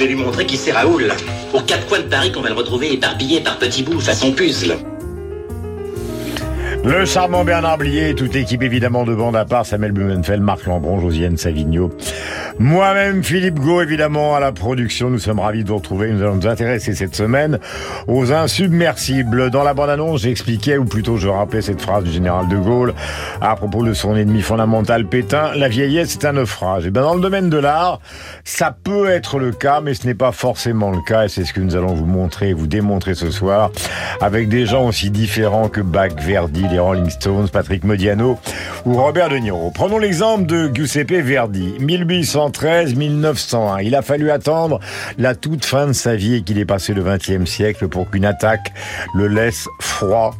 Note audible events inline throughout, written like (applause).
Je vais lui montrer qui c'est Raoul. Aux quatre coins de Paris qu'on va le retrouver éparpillé par petits bouts façon puzzle. Le charmant Bernard Blier, toute l'équipe évidemment de bande à part, Samuel Blumenfeld, Marc Lambron, Josiane Savigno, moi-même Philippe Gau évidemment à la production. Nous sommes ravis de vous retrouver. Nous allons nous intéresser cette semaine aux insubmersibles. Dans la bande-annonce, j'expliquais, ou plutôt je rappelais cette phrase du général de Gaulle à propos de son ennemi fondamental Pétain, la vieillesse est un naufrage. Et bien dans le domaine de l'art, ça peut être le cas, mais ce n'est pas forcément le cas et c'est ce que nous allons vous montrer, vous démontrer ce soir avec des gens aussi différents que Bach, Verdi, les Rolling Stones, Patrick Modiano ou Robert De Niro. Prenons l'exemple de Giuseppe Verdi, 1813-1901. Il a fallu attendre la toute fin de sa vie et qu'il ait passé le XXe siècle pour qu'une attaque le laisse froid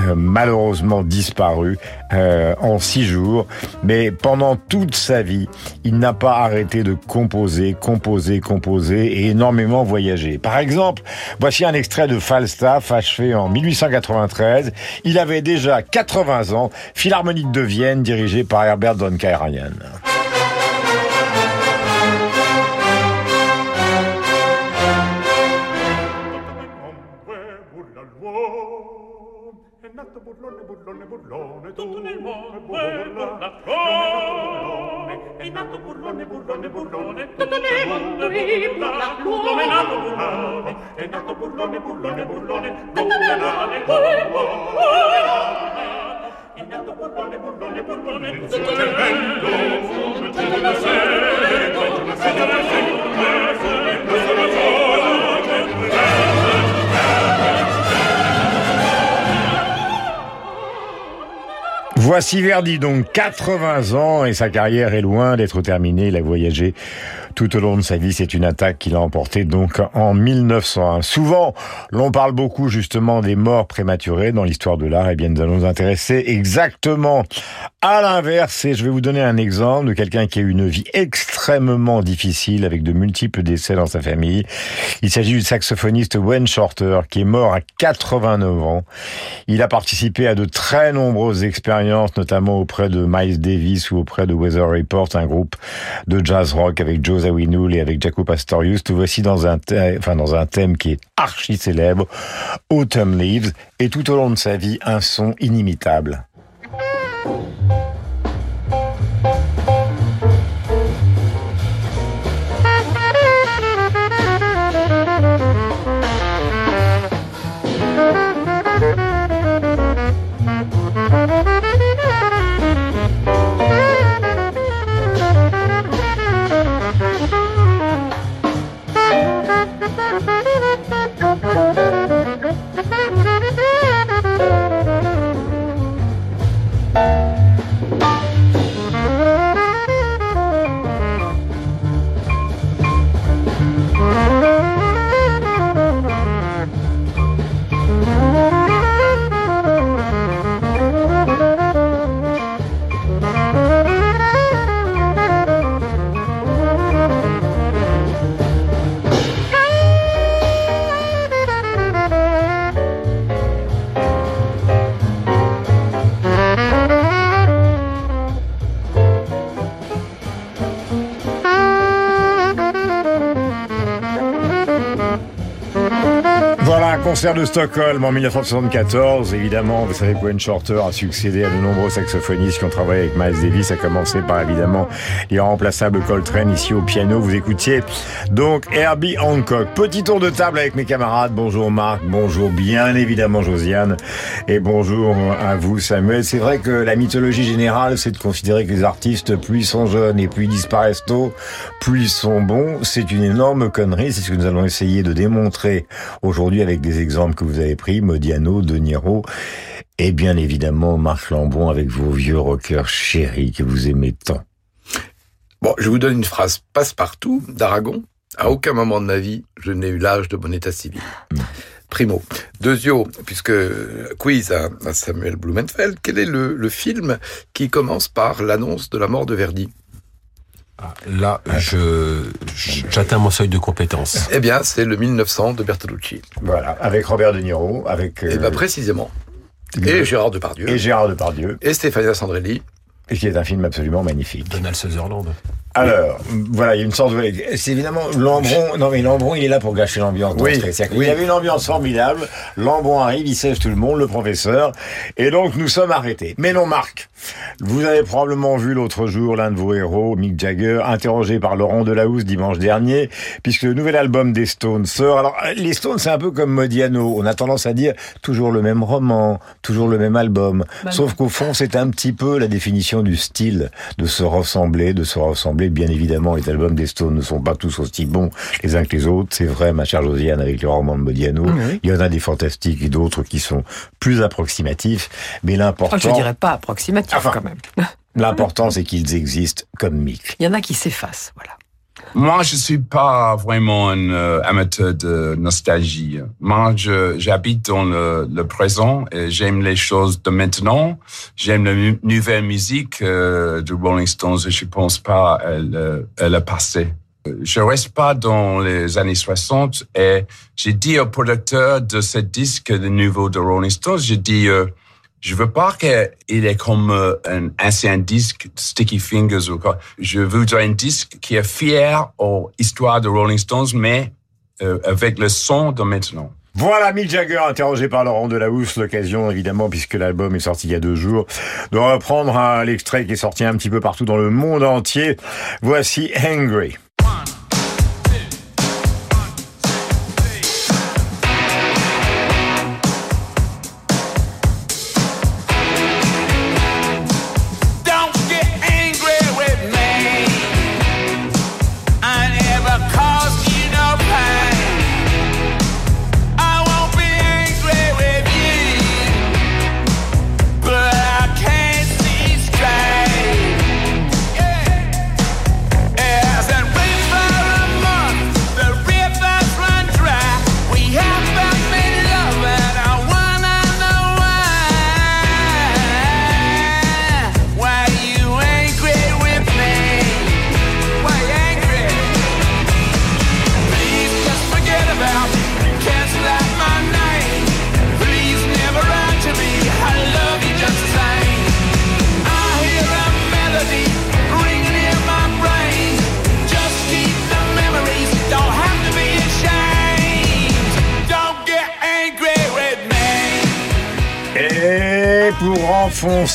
euh, malheureusement disparu euh, en six jours, mais pendant toute sa vie, il n'a pas arrêté de composer, composer, composer et énormément voyager. Par exemple, voici un extrait de Falstaff achevé en 1893. Il avait déjà 80 ans, Philharmonique de Vienne dirigée par Herbert von Karajan. È nato burlone, burlone, burlone, tutto nel mondo è. È nato burlone, burlone, burlone, tutto nel mondo è. È nato burlone, è nato burlone, burlone, burlone, tutto nel mondo è. È nato burlone, burlone, burlone, tutto nel mondo è. Tutto nel mondo è burlaflone. Voici Verdi, donc 80 ans et sa carrière est loin d'être terminée. Il a voyagé tout au long de sa vie. C'est une attaque qu'il a emportée donc en 1901. Souvent, l'on parle beaucoup justement des morts prématurées dans l'histoire de l'art. Eh bien, nous allons nous intéresser exactement à l'inverse. Et je vais vous donner un exemple de quelqu'un qui a eu une vie extrêmement difficile avec de multiples décès dans sa famille. Il s'agit du saxophoniste Wayne Shorter qui est mort à 89 ans. Il a participé à de très nombreuses expériences, notamment auprès de Miles Davis ou auprès de Weather Report, un groupe de jazz rock avec Joe Zawinul et avec Jaco Pastorius. Tout voici dans un, enfin, dans un thème qui est archi célèbre, Autumn Leaves, et tout au long de sa vie, un son inimitable. Concert de Stockholm en 1974, évidemment, vous savez Wayne Shorter a succédé à de nombreux saxophonistes qui ont travaillé avec Miles Davis, à commencer par évidemment l'irremplaçable Coltrane ici au piano. Vous écoutiez donc Herbie Hancock. Petit tour de table avec mes camarades. Bonjour Marc, bonjour bien évidemment Josiane et bonjour à vous Samuel. C'est vrai que la mythologie générale, c'est de considérer que les artistes, plus ils sont jeunes et plus ils disparaissent tôt, plus ils sont bons. C'est une énorme connerie. C'est ce que nous allons essayer de démontrer aujourd'hui avec des exemples que vous avez pris, Modiano, De Niro, et bien évidemment Marc Lambon avec vos vieux rockers chéris que vous aimez tant. Bon, je vous donne une phrase passe-partout d'Aragon. À aucun moment de ma vie, je n'ai eu l'âge de mon état civil. Primo. Deuxio, puisque quiz à, à Samuel Blumenfeld, quel est le, le film qui commence par l'annonce de la mort de Verdi Là, je j'atteins mon seuil de compétence. Eh bien, c'est le 1900 de Bertolucci. Voilà, avec Robert De Niro, avec... Et euh, bien précisément. Et Gérard Depardieu. et Gérard Depardieu, Et Stéphania Sandrelli. et qui est un film absolument magnifique. Donald Sutherland. Alors, voilà, il y a une sorte de... C'est évidemment Lambron... Non, mais Lambron, il est là pour gâcher l'ambiance. Oui, oui. y avait une ambiance formidable. Lambron arrive, il sèche tout le monde, le professeur. Et donc, nous sommes arrêtés. Mais non, Marc, vous avez probablement vu l'autre jour l'un de vos héros, Mick Jagger, interrogé par Laurent Delahousse dimanche dernier, puisque le nouvel album des Stones sort. Alors, les Stones, c'est un peu comme Modiano. On a tendance à dire toujours le même roman, toujours le même album. Sauf qu'au fond, c'est un petit peu la définition du style, de se ressembler, de se ressembler. Bien évidemment, les albums des Stones ne sont pas tous aussi bons les uns que les autres. C'est vrai, ma chère Josiane, avec les romans de Modiano. Il y en a des fantastiques et d'autres qui sont plus approximatifs. Mais l'important, Oh, je dirais pas approximatif Enfin. quand même. l'important, c'est qu'ils existent comme Mick. Il y en a qui s'effacent, voilà. Moi, je suis pas vraiment un euh, amateur de nostalgie. Moi, j'habite dans le, présent et j'aime les choses de maintenant. J'aime la nouvelle musique euh, de Rolling Stones et je pense pas à le, passé. Je reste pas dans les années 60 et j'ai dit au producteur de ce disque, le nouveau de Rolling Stones, j'ai dit, euh, je veux pas qu'il est comme euh, un ancien disque Sticky Fingers ou quoi. Je voudrais un disque qui est fier aux histoires de Rolling Stones, mais euh, avec le son de maintenant. Voilà Mick Jagger interrogé par Laurent Delahousse, l'occasion évidemment puisque l'album est sorti il y a deux jours, de reprendre l'extrait qui est sorti un petit peu partout dans le monde entier. Voici Angry.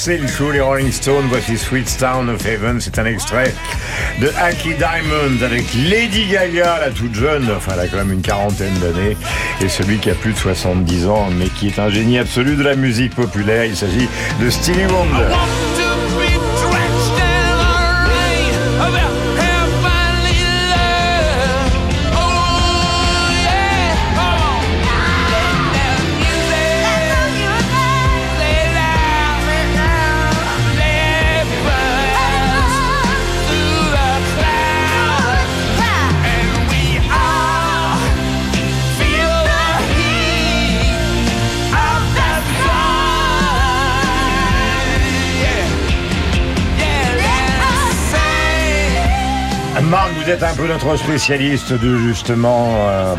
Enfoncer le show, les Rolling Stones, voici Sweet Town of Heaven. C'est un extrait de Hacky Diamond avec Lady Gaga, la toute jeune, enfin elle a quand même une quarantaine d'années, et celui qui a plus de 70 ans, mais qui est un génie absolu de la musique populaire. Il s'agit de Stevie Wonder. Marc, vous êtes un peu notre spécialiste de justement euh,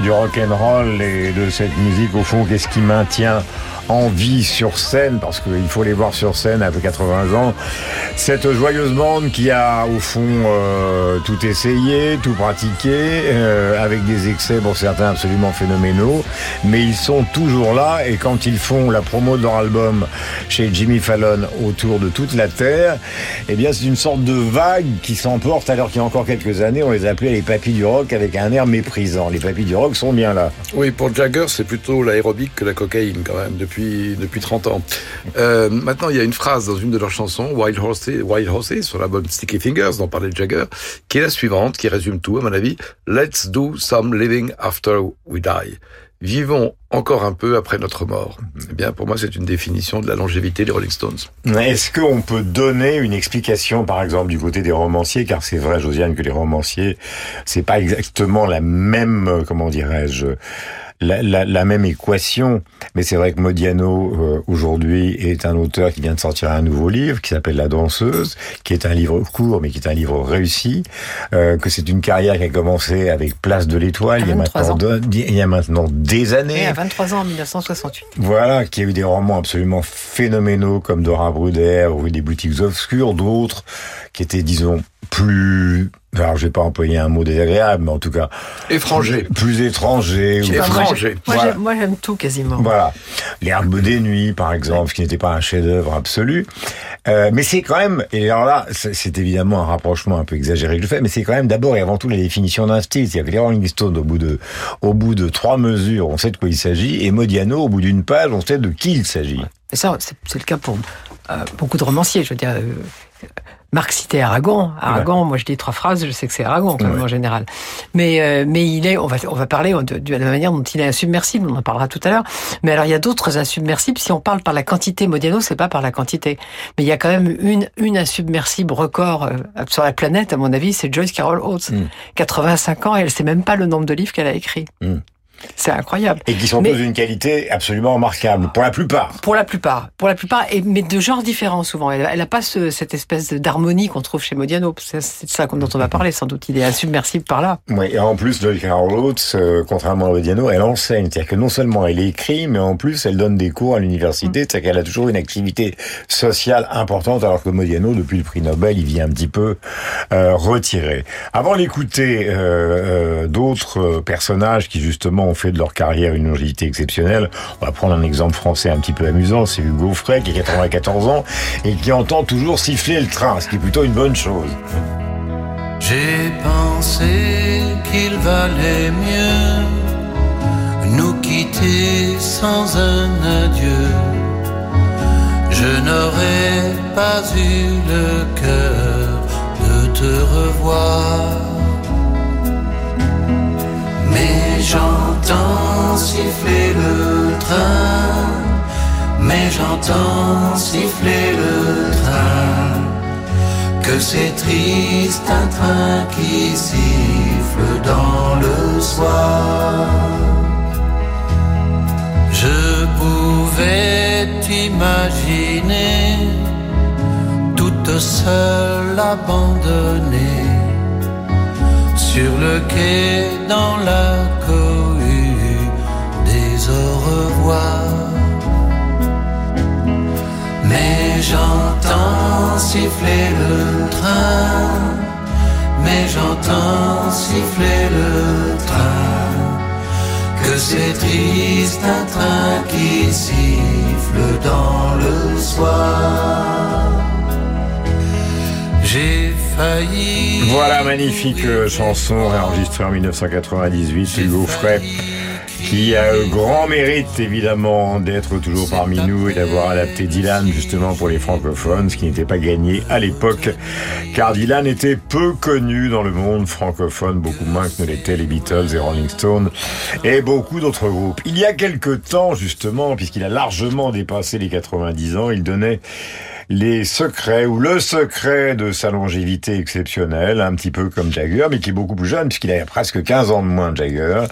du rock and roll et de cette musique. Au fond, qu'est-ce qui maintient en vie sur scène Parce qu'il faut les voir sur scène après 80 ans. Cette joyeuse bande qui a au fond euh, tout essayé, tout pratiqué, euh, avec des excès pour certains absolument phénoménaux, mais ils sont toujours là. Et quand ils font la promo de leur album chez Jimmy Fallon autour de toute la terre, eh bien c'est une sorte de vague qui s'emporte alors qu'il y a encore quelques années, on les appelait les papis du rock avec un air méprisant. Les papis du rock sont bien là. Oui, pour Jagger, c'est plutôt l'aérobic que la cocaïne quand même depuis 30 ans. Euh, maintenant, il y a une phrase dans une de leurs chansons, Wild Horses, Wild Horses, sur l'album Sticky Fingers, dont parlait Jagger, qui est la suivante, qui résume tout à mon avis. Let's do some living after we die. Vivons encore un peu après notre mort. Eh bien, pour moi, c'est une définition de la longévité des Rolling Stones. Est-ce qu'on peut donner une explication, par exemple, du côté des romanciers, car c'est vrai, Josiane, que les romanciers, c'est pas exactement la même, euh, comment dirais-je, la, la, la même équation. Mais c'est vrai que Modiano, euh, aujourd'hui, est un auteur qui vient de sortir un nouveau livre qui s'appelle La danseuse, qui est un livre court, mais qui est un livre réussi. Euh, que c'est une carrière qui a commencé avec Place de l'Étoile, il, y a 23 maintenant de- il y a maintenant des années. Et à 23 ans en 1968. Voilà, qui a eu des romans absolument phénoménaux comme Dora Bruder ou des boutiques obscures, d'autres qui étaient, disons, plus, alors je vais pas employer un mot désagréable, mais en tout cas, Étranger. plus étrangers. ou- Étranger. Moi, Voilà. moi, j'aime tout quasiment. Voilà. L'herbe des nuits, par exemple, qui n'était pas un chef-d'œuvre absolu. Euh, mais c'est quand même, et alors là, c'est évidemment un rapprochement un peu exagéré que je fais, mais c'est quand même d'abord et avant tout la définition d'un style. C'est-à-dire que les Rolling Stones, au bout de, au bout de trois mesures, on sait de quoi il s'agit, et Modiano, au bout d'une page, on sait de qui il s'agit. Et ça, c'est c'est le cas pour euh, beaucoup de romanciers. Je veux dire, euh, Marc citait Aragon. Aragon, moi je dis trois phrases, je sais que c'est Aragon quand même Ouais. en général. Mais euh, mais il est, on va on va parler de, de la manière dont il est insubmersible. On en parlera tout à l'heure. Mais alors il y a d'autres insubmersibles. Si on parle par la quantité, Modiano, c'est pas par la quantité. Mais il y a quand même une une insubmersible record euh, sur la planète, à mon avis, c'est Joyce Carol Oates, Mm. 85 ans et elle sait même pas le nombre de livres qu'elle a écrits. Mm. C'est incroyable. Et qui sont Mais- tous d'une qualité absolument remarquable, pour la plupart. Pour la plupart, pour la plupart, et, mais de genres différents souvent. Elle, elle a pas ce, cette espèce d'harmonie qu'on trouve chez Modiano. C'est ça dont on va (laughs) parler sans doute. Il est insubmersible par là. Oui, et en plus, Joy Carol Oates, euh, contrairement à Modiano, elle enseigne. C'est-à-dire que non seulement elle écrit, mais en plus, elle donne des cours à l'université. C'est-à-dire qu'elle a toujours une activité sociale importante, alors que Modiano, depuis le prix Nobel, il vient un petit peu euh, retiré. Avant d'écouter euh, euh, d'autres personnages qui, justement, ont fait de leur carrière une longévité exceptionnelle, on va prendre un exemple français un petit peu amusant. C'est Hugo Frey, qui a 94 ans, et qui entend toujours siffler le train, ce qui est plutôt une bonne chose. J'ai pensé qu'il valait mieux nous quitter sans un adieu. Je n'aurais pas eu le cœur de te revoir. Mais j'entends siffler le train, mais j'entends siffler le train. Que c'est triste un train qui siffle dans le soir. Je pouvais t'imaginer toute seule abandonnée sur le quai dans la cohue des au revoir. Mais j'entends siffler le train, mais j'entends siffler le train, que c'est triste un train qui siffle dans le soir. Voilà, magnifique euh, chanson réenregistrée en 1998, Hugo Frey, qui a le grand mérite évidemment d'être toujours parmi nous et d'avoir adapté Dylan justement pour les francophones, ce qui n'était pas gagné à l'époque, car Dylan était peu connu dans le monde francophone, beaucoup moins que ne l'étaient les Beatles et Rolling Stones et beaucoup d'autres groupes. Il y a quelque temps justement, puisqu'il a largement dépassé les 90 ans, il donnait les secrets ou le secret de sa longévité exceptionnelle, un petit peu comme Jagger, mais qui est beaucoup plus jeune puisqu'il a presque 15 ans de moins, Jagger.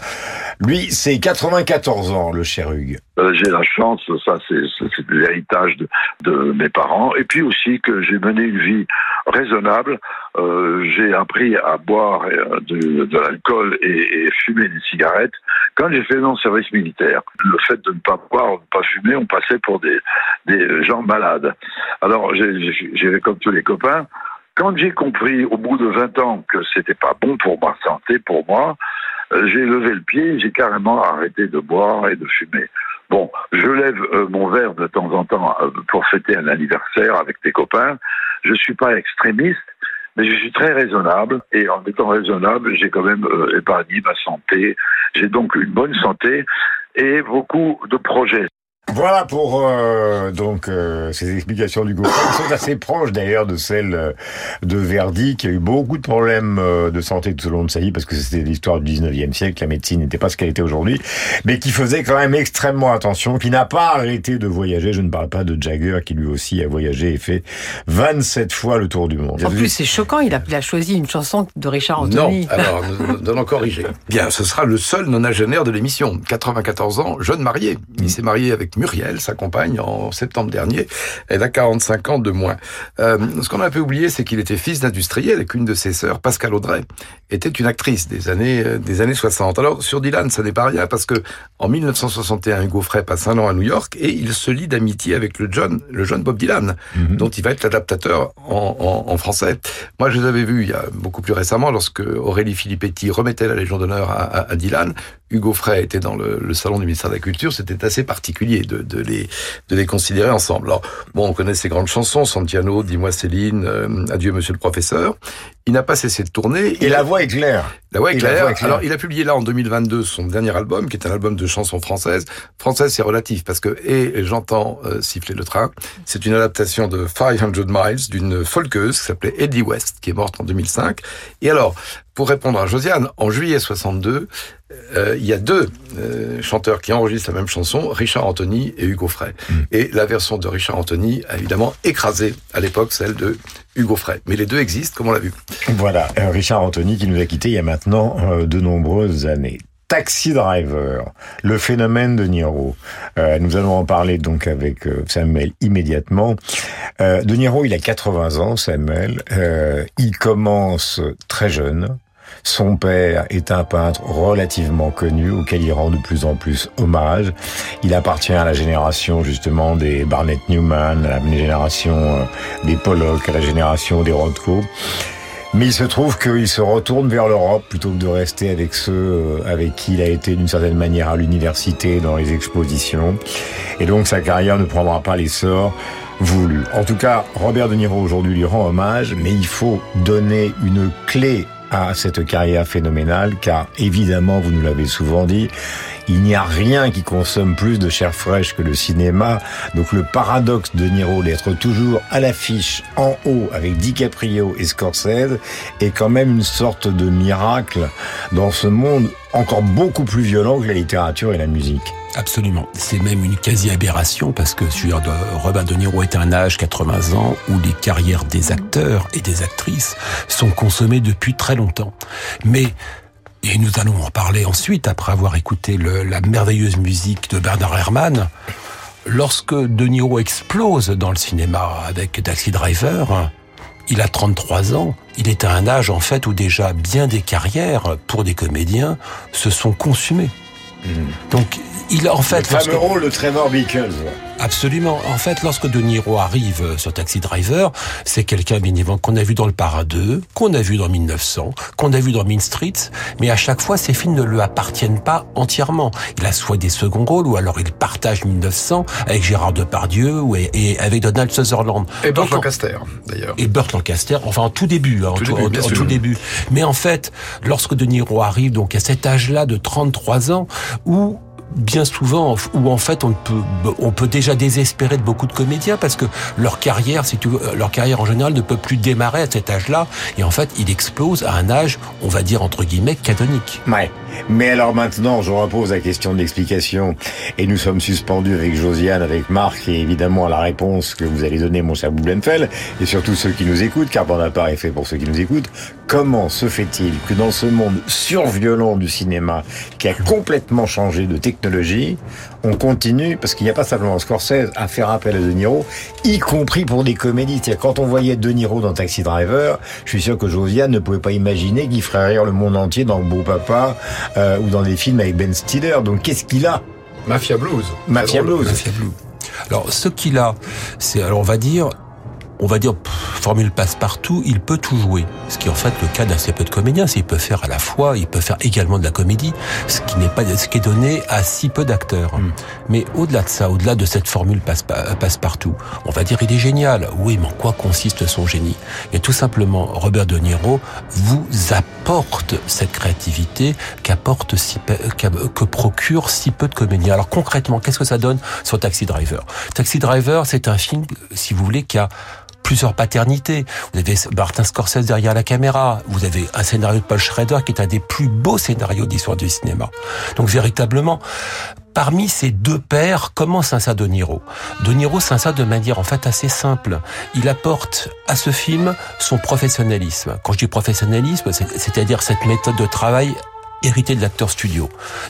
Lui, c'est 94 ans, le cher Hugues. Euh, j'ai la chance, ça c'est l'héritage de, de mes parents, et puis aussi que j'ai mené une vie raisonnable. Euh, j'ai appris à boire euh, de, l'alcool et, fumer des cigarettes quand j'ai fait mon service militaire. Le fait de ne pas boire, de ne pas fumer, on passait pour des, des gens malades. Alors j'ai- comme tous les copains, quand j'ai compris au bout de 20 ans que c'était pas bon pour ma santé, pour moi, euh, j'ai levé le pied, j'ai carrément arrêté de boire et de fumer. Bon, je lève mon verre de temps en temps pour fêter un anniversaire avec des copains. Je suis pas extrémiste, mais je suis très raisonnable. Et en étant raisonnable, j'ai quand même euh, épargné ma santé. J'ai donc une bonne santé et beaucoup de projets. Voilà pour euh, donc euh, ces explications du qui sont assez proches d'ailleurs de celles euh, de Verdi, qui a eu beaucoup de problèmes euh, de santé tout au long de sa vie, parce que c'était l'histoire du 19e siècle, la médecine n'était pas ce qu'elle était aujourd'hui, mais qui faisait quand même extrêmement attention, qui n'a pas arrêté de voyager. Je ne parle pas de Jagger, qui lui aussi a voyagé et fait 27 fois le tour du monde. En plus, c'est choquant, il a, il a choisi une chanson de Richard Non, Anthony. (laughs) alors, nous- nous allons corriger. (laughs) Bien, ce sera le seul nonagénaire de l'émission. 94 ans, jeune marié. Il s'est marié avec Muriel, sa compagne, en septembre dernier. Elle a 45 ans de moins. Euh, ce qu'on a un peu oublié, c'est qu'il était fils d'industriel et qu'une de ses sœurs, Pascal Audrey, était une actrice des années, euh, des années 60. Alors, sur Dylan, ça n'est pas rien parce que en 1961, Hugo Frey passe un an à New York et il se lie d'amitié avec le John, le jeune Bob Dylan, dont il va être l'adaptateur en, en- en français. Moi, je les avais vus il y a beaucoup plus récemment lorsque Aurélie Filippetti remettait la Légion d'honneur à, à- à Dylan. Hugo Frey était dans le, le salon du ministère de la Culture. C'était assez particulier de, de les, de les considérer ensemble. Alors, bon, on connaît ses grandes chansons, Santiano, Dis-moi Céline, euh, Adieu Monsieur le Professeur. Il n'a pas cessé de tourner. Et la voix est claire. La voix est claire. voix est claire. Alors, il a publié là en 2022 son dernier album, qui est un album de chansons françaises. Française, c'est relatif parce que et j'entends euh, siffler le train. C'est une adaptation de 500 Miles d'une folkeuse qui s'appelait Eddie West, qui est morte en 2005. Et alors, pour répondre à Josiane, en juillet 62, euh, il y a deux euh, chanteurs qui enregistrent la même chanson, Richard Anthony et Hugo Frey. Et la version de Richard Anthony a évidemment écrasé à l'époque celle de Hugo Frey. Mais les deux existent, comme on l'a vu. Voilà, euh, Richard Anthony qui nous a quittés il y a maintenant euh, de nombreuses années. Taxi Driver, le phénomène de Niro. Euh, nous allons en parler donc avec Samuel immédiatement. Euh, de Niro, il a 80 ans, Samuel. Euh, il commence très jeune. Son père est un peintre relativement connu auquel il rend de plus en plus hommage. Il appartient à la génération justement des Barnett Newman, à la génération euh, des Pollock, à la génération des Rothko. Mais il se trouve qu'il se retourne vers l'Europe plutôt que de rester avec ceux euh, avec qui il a été d'une certaine manière à l'université, dans les expositions. Et donc sa carrière ne prendra pas l'essor voulu. En tout cas, Robert De Niro aujourd'hui lui rend hommage, mais il faut donner une clé à cette carrière phénoménale, car évidemment, vous nous l'avez souvent dit, il n'y a rien qui consomme plus de chair fraîche que le cinéma. Donc le paradoxe de Niro d'être toujours à l'affiche en haut avec DiCaprio et Scorsese est quand même une sorte de miracle dans ce monde encore beaucoup plus violent que la littérature et la musique. Absolument. C'est même une quasi-aberration parce que je dire, de- Niro est un âge, 80 ans, où les carrières des acteurs et des actrices sont consommées depuis très longtemps. Mais, et nous allons en parler ensuite, après avoir écouté le- la merveilleuse musique de Bernard Herrmann, lorsque De Niro explose dans le cinéma avec Taxi Driver, il a 33 ans. Il est à un âge, en fait, où déjà bien des carrières pour des comédiens se sont consumées. Donc, il en fait... le fameux rôle de Trevor Bickles. Absolument. En fait, lorsque De Niro arrive euh, sur Taxi Driver, c'est quelqu'un bien évidemment qu'on a vu dans Le Parrain 2, qu'on a vu dans 1900, qu'on a vu dans Mean Streets, mais à chaque fois, ces films ne lui appartiennent pas entièrement. Il a soit des seconds rôles, ou alors il partage 1900 avec Gérard Depardieu ou et, et avec Donald Sutherland. Et Burt Lancaster, d'ailleurs. et Burt Lancaster, enfin en tout début, hein, en Tout tout, début, en- en tout début. Mais en fait, lorsque De Niro arrive, donc à cet âge-là de 33 ans, où bien souvent, où en fait on peut, on peut déjà désespérer de beaucoup de comédiens parce que leur carrière, si tu veux, leur carrière en général ne peut plus démarrer à cet âge-là. Et en fait, il explose à un âge, on va dire entre guillemets, canonique. Ouais. Mais alors maintenant, je repose la question de l'explication. Et nous sommes suspendus avec Josiane, avec Marc, et évidemment la réponse que vous allez donner, mon cher Boubenfeld, et surtout ceux qui nous écoutent, car Bonaparte est fait pour ceux qui nous écoutent. Comment se fait-il que dans ce monde surviolent du cinéma, qui a complètement changé de technologie, on continue, parce qu'il n'y a pas simplement Scorsese, à faire appel à De Niro, y compris pour des comédies. C'est-à-dire, quand on voyait De Niro dans Taxi Driver, je suis sûr que Josiane ne pouvait pas imaginer qu'il ferait rire le monde entier dans Beau Papa, euh, ou dans des films avec Ben Stiller. Donc, qu'est-ce qu'il a? Mafia Blues. Mafia Blues. Mafia Blues. Alors, ce qu'il a, c'est, alors on va dire, on va dire, pff, formule passe-partout, il peut tout jouer. Ce qui est en fait le cas d'assez peu de comédiens. C'est qu'il peut faire à la fois, il peut faire également de la comédie, ce qui n'est pas ce qui est donné à si peu d'acteurs. Mais au-delà de ça, au-delà de cette formule passe- passe-partout, on va dire il est génial. Oui, mais en quoi consiste son génie? Et tout simplement, Robert De Niro vous apporte cette créativité qu'apporte si peu- que procure si peu de comédiens. Alors concrètement, qu'est-ce que ça donne sur Taxi Driver? Taxi Driver, c'est un film, si vous voulez, qui a plusieurs paternités. Vous avez Martin Scorsese derrière la caméra. Vous avez un scénario de Paul Schrader qui est un des plus beaux scénarios d'histoire du cinéma. Donc véritablement, parmi ces deux pères, comment s'insère De Niro? De Niro s'insère de manière en fait assez simple. Il apporte à ce film son professionnalisme. Quand je dis professionnalisme, c'est- c'est-à-dire cette méthode de travail hérité de l'acteur studio.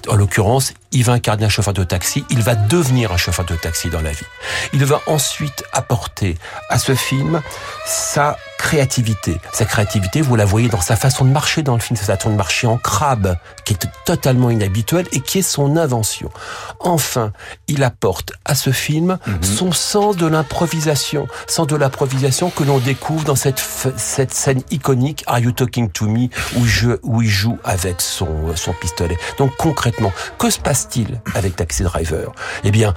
En l'occurrence, il va incarner un chauffeur de taxi, il va devenir un chauffeur de taxi dans la vie. Il va ensuite apporter à ce film sa créativité. Sa créativité, vous la voyez dans sa façon de marcher dans le film, sa façon de marcher en crabe, qui est totalement inhabituelle et qui est son invention. Enfin, il apporte à ce film son sens de l'improvisation, sens de l'improvisation que l'on découvre dans cette, cette scène iconique Are You Talking to Me où, je, où il joue avec son, son pistolet. Donc concrètement, que se passe-t-il avec Taxi Driver? Eh bien,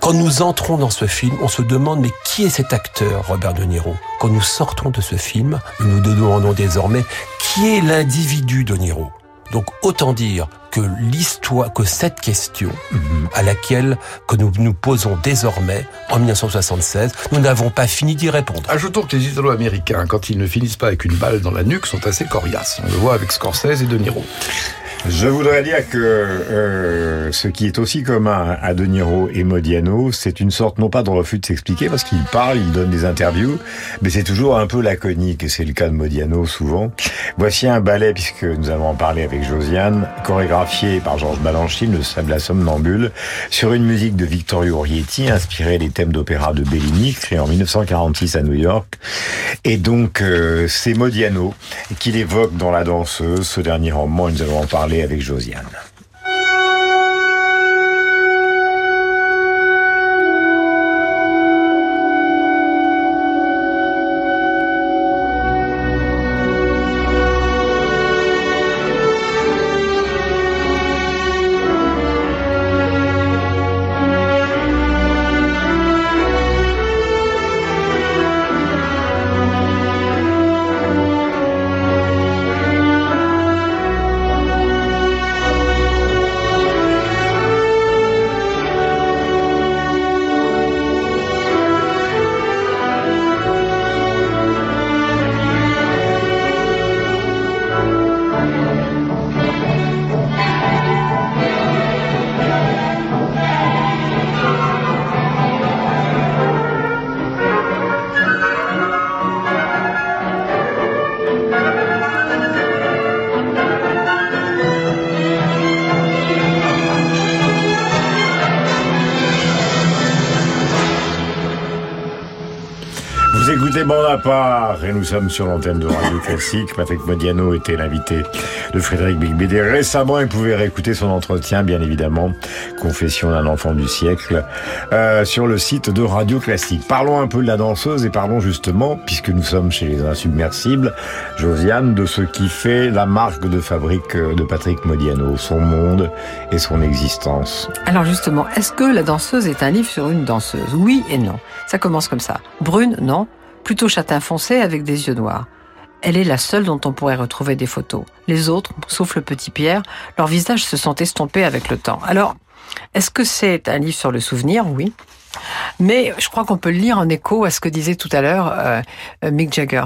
quand nous entrons dans ce film, on se demande mais qui est cet acteur, Robert De Niro? Quand nous sortons de ce film, nous nous demandons désormais qui est l'individu De Niro? Donc autant dire que l'histoire, que cette question à laquelle que nous nous posons désormais en 1976, nous n'avons pas fini d'y répondre. Ajoutons que les Italo-Américains, quand ils ne finissent pas avec une balle dans la nuque, sont assez coriaces. On le voit avec Scorsese et De Niro. Je voudrais dire que euh, ce qui est aussi commun à De Niro et Modiano, c'est une sorte, non pas de refus de s'expliquer, parce qu'il parle, il donne des interviews, mais c'est toujours un peu laconique, et c'est le cas de Modiano souvent. Voici un ballet, puisque nous allons en parler avec Josiane, chorégraphié par Georges Balanchine, le Sable la Somnambule, sur une musique de Vittorio Orietti, inspirée des thèmes d'opéra de Bellini, créé en 1946 à New York. Et donc, euh, c'est Modiano qu'il évoque dans La Danseuse, ce dernier roman, et nous allons en parler avec Josiane. Nous sommes sur l'antenne de Radio Classique. Patrick Modiano était l'invité de Frédéric Bigbédé. Récemment, il pouvait réécouter son entretien, bien évidemment, Confession d'un enfant du siècle, euh, sur le site de Radio Classique. Parlons un peu de la danseuse et parlons justement, puisque nous sommes chez les Insubmersibles, Josiane, de ce qui fait la marque de fabrique de Patrick Modiano, son monde et son existence. Alors justement, est-ce que La danseuse est un livre sur une danseuse? Oui et non. Ça commence comme ça. Brune, non. Plutôt châtain foncé avec des yeux noirs. Elle est la seule dont on pourrait retrouver des photos. Les autres, sauf le petit Pierre, leurs visages se sont estompés avec le temps. Alors, est-ce que c'est un livre sur le souvenir? Oui. Mais je crois qu'on peut le lire en écho à ce que disait tout à l'heure euh, euh, Mick Jagger.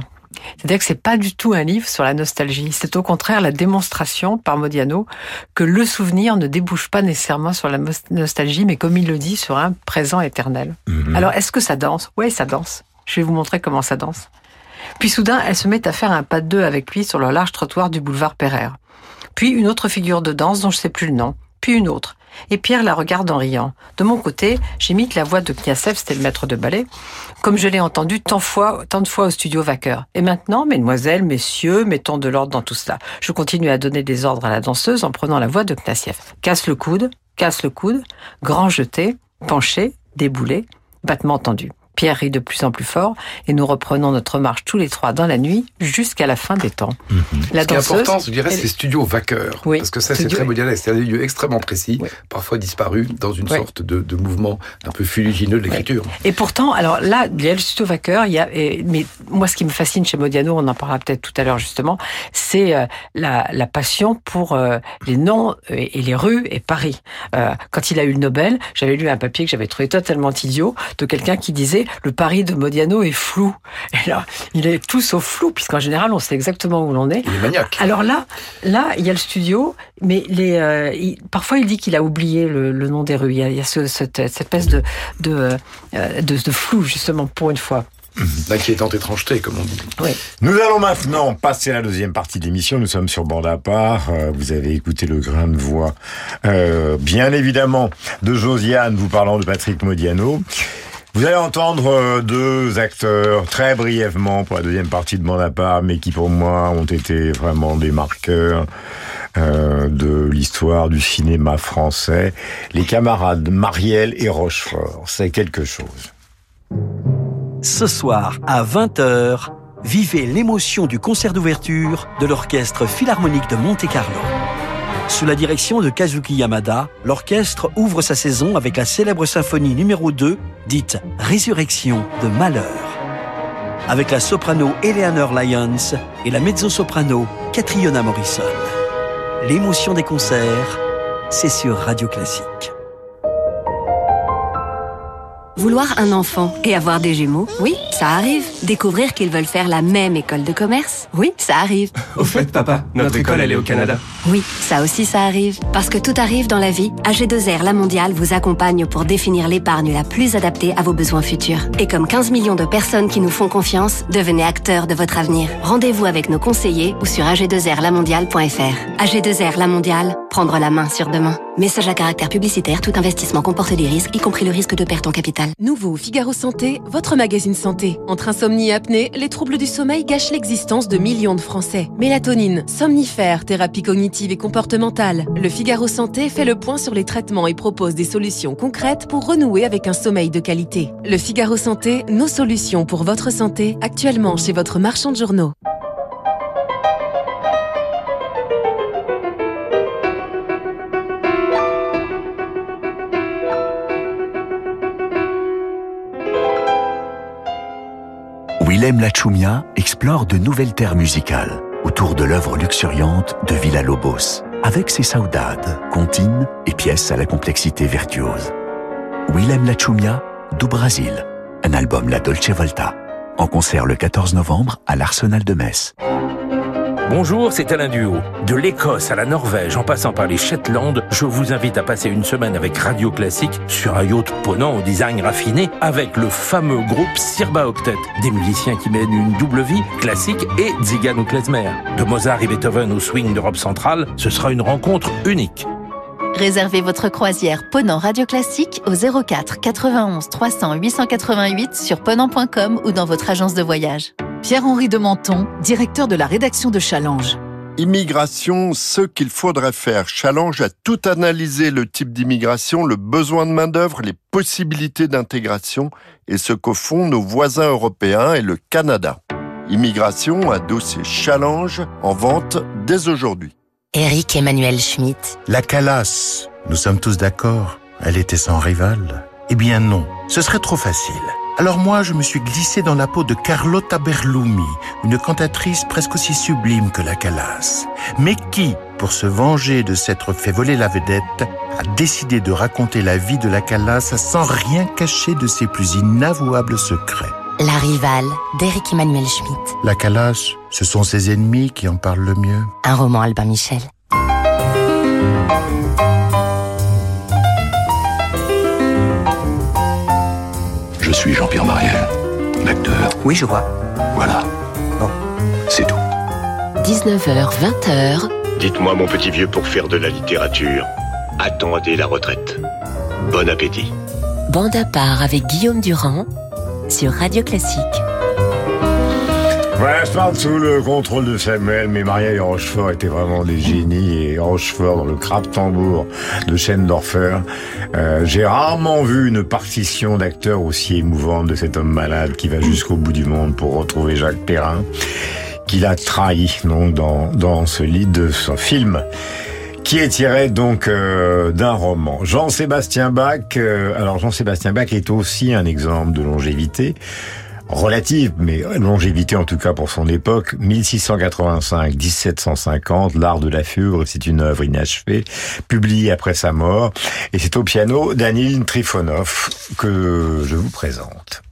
C'est-à-dire que c'est pas du tout un livre sur la nostalgie. C'est au contraire la démonstration par Modiano que le souvenir ne débouche pas nécessairement sur la nostalgie, mais comme il le dit, sur un présent éternel. Alors, est-ce que ça danse? Oui, ça danse. Je vais vous montrer comment ça danse. Puis soudain, elle se met à faire un pas de deux avec lui sur le large trottoir du boulevard Pereire. Puis une autre figure de danse dont je sais plus le nom. Puis une autre. Et Pierre la regarde en riant. De mon côté, j'imite la voix de Kniasev, c'était le maître de ballet, comme je l'ai entendu tant, fois, tant de fois au studio Vaqueur. Et maintenant, mesdemoiselles, messieurs, mettons de l'ordre dans tout cela. Je continue à donner des ordres à la danseuse en prenant la voix de Kniasev. Casse le coude, casse le coude, grand jeté, penché, déboulé, battement tendu. Pierre rit de plus en plus fort et nous reprenons notre marche tous les trois dans la nuit jusqu'à la fin des temps. La Ce qui est danseuse, important, je dirais, elle- c'est les studios vaqueurs. Oui, Parce que ça, c'est studio- très moderne. C'est des lieux extrêmement précis, parfois disparus dans une Oui. sorte de, de mouvement un peu fuligineux de l'écriture. Et pourtant, alors là, il y a le studio Vaqueur, il y a, et- mais moi, ce qui me fascine chez Modiano, on en parlera peut-être tout à l'heure justement, c'est euh, la, la passion pour euh, les noms et, et les rues et Paris. Euh, quand il a eu le Nobel, j'avais lu un papier que j'avais trouvé totalement idiot de quelqu'un qui disait le Paris de Modiano est flou. Et là, il est tout sauf flou, puisqu'en général, on sait exactement où l'on est. Il est maniaque. Alors là, là, il y a le studio, mais les, euh, il- parfois il dit qu'il a oublié le, le nom des rues. Il y a, il y a ce- cette, cette espèce de, de, euh, de, de flou, justement, pour une fois. D'inquiétante étrangeté, comme on dit. Nous allons maintenant passer à la deuxième partie de l'émission. Nous sommes sur bande à part. Euh, Vous avez écouté le grain de voix, euh, bien évidemment, de Josiane vous parlant de Patrick Modiano. Vous allez entendre euh, deux acteurs très brièvement pour la deuxième partie de bande à part, mais qui pour moi ont été vraiment des marqueurs euh, de l'histoire du cinéma français. Les camarades Marielle et Rochefort, c'est quelque chose. Ce soir, à 20h, vivez l'émotion du concert d'ouverture de l'Orchestre Philharmonique de Monte-Carlo. Sous la direction de Kazuki Yamada, l'orchestre ouvre sa saison avec la célèbre symphonie numéro 2, dite Résurrection de Malheur. Avec la soprano Eleanor Lyons et la mezzo-soprano Catriona Morrison. L'émotion des concerts, c'est sur Radio Classique. Vouloir un enfant et avoir des jumeaux, oui, ça arrive. Découvrir qu'ils veulent faire la même école de commerce, oui, ça arrive. (laughs) Au fait, papa, notre, école, elle est au Canada. Oui, ça aussi ça arrive. Parce que tout arrive dans la vie, AG2R La Mondiale vous accompagne pour définir l'épargne la plus adaptée à vos besoins futurs. Et comme 15 millions de personnes qui nous font confiance, devenez acteurs de votre avenir. Rendez-vous avec nos conseillers ou sur ag2rlamondiale.fr. AG2R La Mondiale, prendre la main sur demain. Message à caractère publicitaire, tout investissement comporte des risques, y compris le risque de perte en capital. Nouveau Figaro Santé, votre magazine santé. Entre insomnie et apnée, les troubles du sommeil gâchent l'existence de millions de Français. Mélatonine, somnifères, thérapie cognitive et comportementale. Le Figaro Santé fait le point sur les traitements et propose des solutions concrètes pour renouer avec un sommeil de qualité. Le Figaro Santé, nos solutions pour votre santé, actuellement chez votre marchand de journaux. Willem Lachumia explore de nouvelles terres musicales autour de l'œuvre luxuriante de Villa-Lobos, avec ses saudades, comptines et pièces à la complexité virtuose. Willem Lachumia, du Brasil, un album La Dolce Volta, en concert le 14 novembre à l'Arsenal de Metz. Bonjour, c'est Alain Duo. De l'Écosse à la Norvège, en passant par les Shetland, je vous invite à passer une semaine avec Radio Classique sur un yacht ponant au design raffiné avec le fameux groupe Sirba Octet. Des musiciens qui mènent une double vie, classique et Zigan ou klezmer. De Mozart et Beethoven au swing d'Europe centrale, ce sera une rencontre unique. Réservez votre croisière Ponant Radio Classique au 04 91 300 888 sur ponant.com ou dans votre agence de voyage. Pierre-Henri de Menton, directeur de la rédaction de Challenge. Immigration, ce qu'il faudrait faire. Challenge a tout analysé le type d'immigration, le besoin de main-d'œuvre, les possibilités d'intégration et ce qu'au fond nos voisins européens et le Canada. Immigration, un dossier Challenge en vente dès aujourd'hui. Eric Emmanuel Schmitt. La Calas, nous sommes tous d'accord, elle était sans rival. Eh bien non, ce serait trop facile. Alors moi, je me suis glissé dans la peau de Carlotta Berlumi, une cantatrice presque aussi sublime que la Calas, mais qui, pour se venger de s'être fait voler la vedette, a décidé de raconter la vie de la Calas sans rien cacher de ses plus inavouables secrets? La rivale d'Eric Emmanuel Schmitt. La Calas, ce sont ses ennemis qui en parlent le mieux. Un roman Albin Michel. Je suis Jean-Pierre Mariel, l'acteur. Oui, je vois. Voilà. Bon. C'est tout. 19h, 20h, Dites-moi, mon petit vieux, pour faire de la littérature, attendez la retraite. Bon appétit. bande à part avec Guillaume Durand sur Radio Classique. Voilà, sous le contrôle de Samuel, mais Maria et Rochefort étaient vraiment des génies et Rochefort dans le crap tambour de Schendorfer. Euh, J'ai rarement vu une partition d'acteur aussi émouvante de cet homme malade qui va jusqu'au bout du monde pour retrouver Jacques Perrin, qu'il a trahi donc dans, dans ce lit de son film qui est tiré donc euh, d'un roman. Jean-Sébastien Bach, euh, alors Jean-Sébastien Bach est aussi un exemple de longévité relative, mais longévité en tout cas pour son époque, 1685-1750, L'Art de la Fugue, c'est une œuvre inachevée, publiée après sa mort, et c'est au piano d'Anil Trifonov que je vous présente.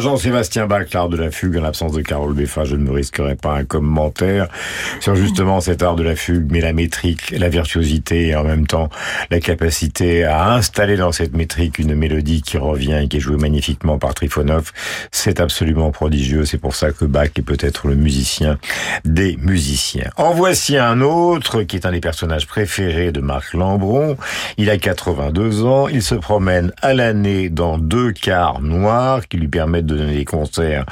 Jean-Sébastien Bach, l'art de la fugue, en l'absence de Carole Beffa, je ne me risquerai pas un commentaire sur justement cet art de la fugue, mais la métrique, la virtuosité et en même temps la capacité à installer dans cette métrique une mélodie qui revient et qui est jouée magnifiquement par Trifonov. C'est absolument prodigieux. C'est pour ça que Bach est peut-être le musicien des musiciens. En voici un autre qui est un des personnages préférés de Marc Lambron. Il a 82 ans. Il se promène à l'année dans deux cars noirs qui lui permettent de donner des concerts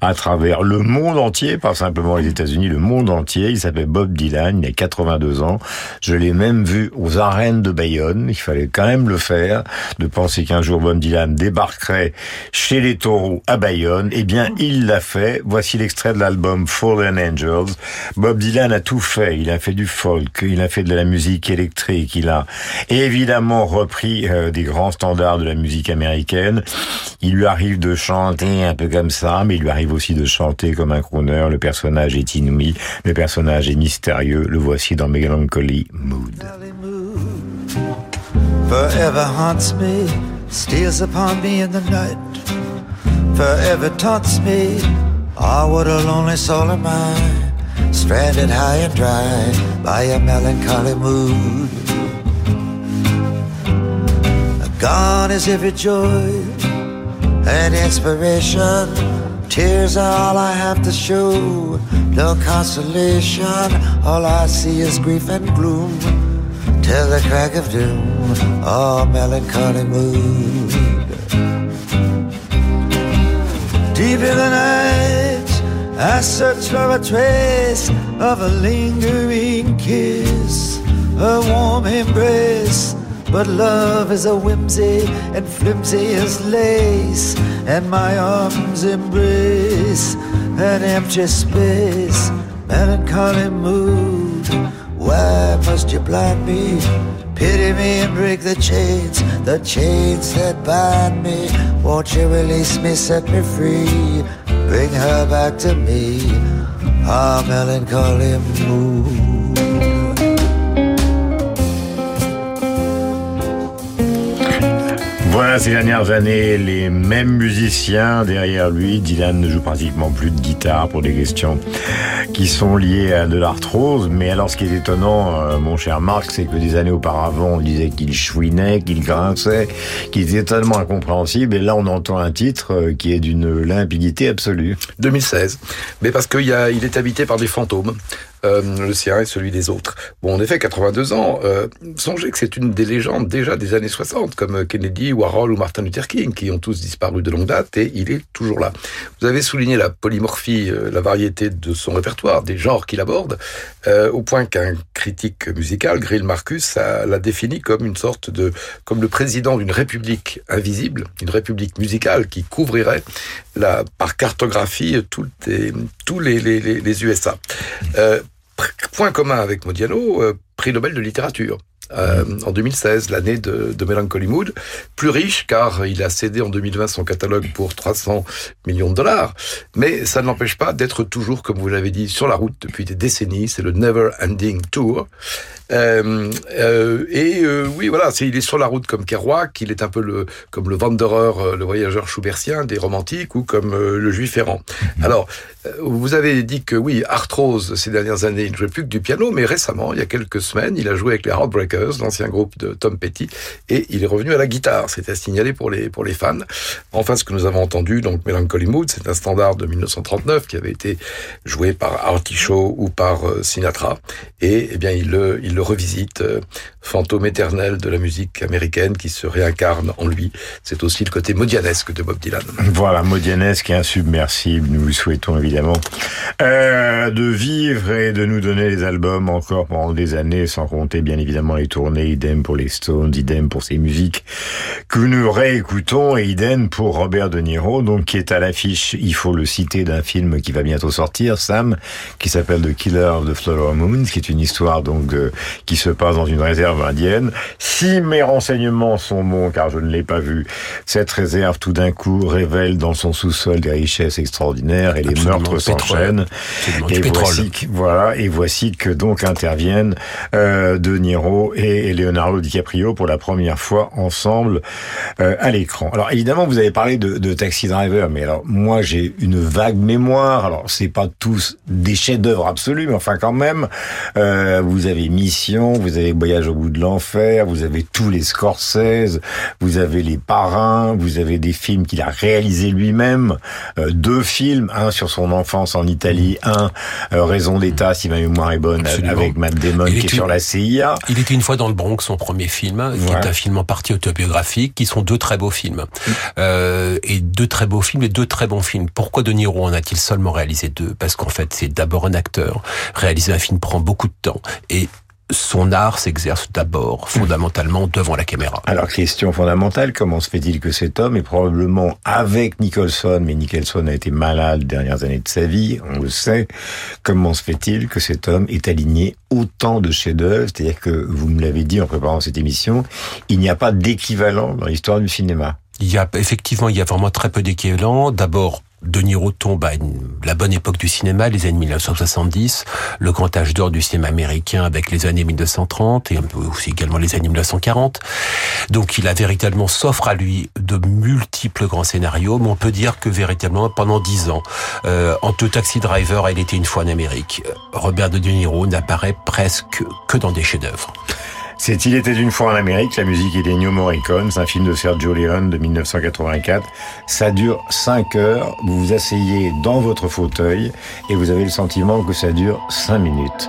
à travers le monde entier, pas simplement les États-Unis, le monde entier. Il s'appelle Bob Dylan, il a 82 ans. Je l'ai même vu aux arènes de Bayonne. Il fallait quand même le faire, de penser qu'un jour Bob Dylan débarquerait chez les taureaux à Bayonne. Eh bien, il l'a fait. Voici l'extrait de l'album Fallen Angels. Bob Dylan a tout fait. Il a fait du folk, il a fait de la musique électrique, il a évidemment repris euh, des grands standards de la musique américaine. Il lui arrive de chanter un peu comme ça, mais il lui arrive aussi de chanter comme un crooner. Le personnage est inouï, le personnage est mystérieux. Le voici dans Melancholy Mood. Forever haunts me, steals upon me in the night. Forever taunts me. Ah, what a lonely soul am I, stranded high and dry by a melancholy mood. Gone is every joy and inspiration. Tears are all I have to show. No consolation. All I see is grief and gloom. Till the crack of doom. Oh, melancholy mood. Deep in the night, I search for a trace of a lingering kiss, a warm embrace but love is a whimsy and flimsy as lace, and my arms embrace an empty space, melancholy mood. Why must you blind me? Pity me and break the chains, the chains that bind me. Won't you release me, set me free? Bring her back to me, our melancholy mood. Voilà ces dernières années, les mêmes musiciens derrière lui. Dylan ne joue pratiquement plus de guitare pour des questions qui sont liées à de l'arthrose. Mais alors, ce qui est étonnant, euh, mon cher Marc, c'est que des années auparavant, on disait qu'il chouinait, qu'il grinçait, qu'il était totalement incompréhensible. Et là, on entend un titre euh, qui est d'une limpidité absolue. 2016. Mais parce qu'il il est habité par des fantômes. Euh, le sien et celui des autres. Bon, en effet, 82 ans, euh, songez que c'est une des légendes déjà des années 60, comme Kennedy, Warhol ou Martin Luther King, qui ont tous disparu de longue date, et il est toujours là. Vous avez souligné la polymorphie, euh, la variété de son répertoire, des genres qu'il aborde, euh, au point qu'un critique musical, Grill Marcus, l'a défini comme une sorte de, comme le président d'une république invisible, une république musicale qui couvrirait par cartographie tous les, USA. Euh, point commun avec Modiano, euh, prix Nobel de littérature. Euh, en 2016, l'année de, de Melancholy Mood, plus riche car il a cédé en 2020 son catalogue pour 300 millions de dollars, mais ça ne l'empêche pas d'être toujours, comme vous l'avez dit, sur la route depuis des décennies, c'est le Never Ending Tour. Euh, euh, et oui, voilà, il est sur la route comme Kerouac, il est un peu le comme le Wanderer, le voyageur schubertien des romantiques, ou comme le Juif errant. Mhm. Alors, vous avez dit que oui, Arthrose ces dernières années, il ne jouait plus que du piano, mais récemment, il y a quelques semaines, il a joué avec les Heartbreakers, l'ancien groupe de Tom Petty, et il est revenu à la guitare. C'était signalé pour les pour les fans. Enfin, ce que nous avons entendu, donc Melancholy Mood, c'est un standard de 1939 qui avait été joué par Artie Shaw ou par Sinatra, et eh bien il le il le revisite, euh, fantôme éternel de la musique américaine qui se réincarne en lui. C'est aussi le côté modianesque de Bob Dylan. Voilà, modianesque et insubmersible. Nous lui souhaitons évidemment euh, de vivre et de nous donner les albums encore pendant des années, sans compter bien évidemment les tournées, idem pour les Stones, idem pour ces musiques que nous réécoutons et idem pour Robert De Niro, donc qui est à l'affiche, il faut le citer, d'un film qui va bientôt sortir, Sam, qui s'appelle The Killer of the Flower Moon, qui est une histoire donc de qui se passe dans une réserve indienne. Si mes renseignements sont bons, car je ne l'ai pas vu, cette réserve tout d'un coup révèle dans son sous-sol des richesses extraordinaires et les meurtres s'enchaînent. Et voici que, voilà, et voici que donc interviennent euh, De Niro et Leonardo DiCaprio pour la première fois ensemble euh, à l'écran. Alors évidemment, vous avez parlé de, de Taxi Driver, mais alors moi j'ai une vague mémoire. Alors c'est pas tous des chefs-d'œuvre absolus, mais enfin quand même, euh, vous avez Mission, vous avez Voyage au bout de l'enfer, vous avez tous les Scorsese, vous avez les Parrains, vous avez des films qu'il a réalisés lui-même, euh, deux films, un sur son enfance en Italie, un euh, Raison d'État, si ma mémoire est bonne, Absolument. avec Matt Damon qui est sur la CIA. Il était une fois dans le Bronx, son premier film, qui ouais. est un film en partie autobiographique, qui sont deux très beaux films. Euh, et deux très beaux films et deux très bons films. Pourquoi De Niro en a-t-il seulement réalisé deux? Parce qu'en fait, c'est d'abord un acteur. Réaliser un film prend beaucoup de temps. Et son art s'exerce d'abord fondamentalement devant la caméra. Alors question fondamentale, comment se fait-il que cet homme est probablement avec Nicholson, mais Nicholson a été malade les dernières années de sa vie, on le sait, comment se fait-il que cet homme est aligné autant de chefs-d'œuvre, c'est-à-dire que vous me l'avez dit en préparant cette émission, il n'y a pas d'équivalent dans l'histoire du cinéma. Il y a effectivement, il y a vraiment très peu d'équivalent. D'abord de Niro tombe à la bonne époque du cinéma, les années 1970, le grand âge d'or du cinéma américain avec les années 1930 et aussi également les années 1940. Donc il a véritablement s'offre à lui de multiples grands scénarios, mais on peut dire que véritablement pendant dix ans, euh, en tout Taxi Driver, il était une fois en Amérique. Robert De Niro n'apparaît presque que dans des chefs-d'œuvre. C'est Il était une fois en Amérique, la musique est d'Ennio Morricone, c'est un film de Sergio Leone de 1984. Ça dure 5 heures, vous vous asseyez dans votre fauteuil et vous avez le sentiment que ça dure 5 minutes.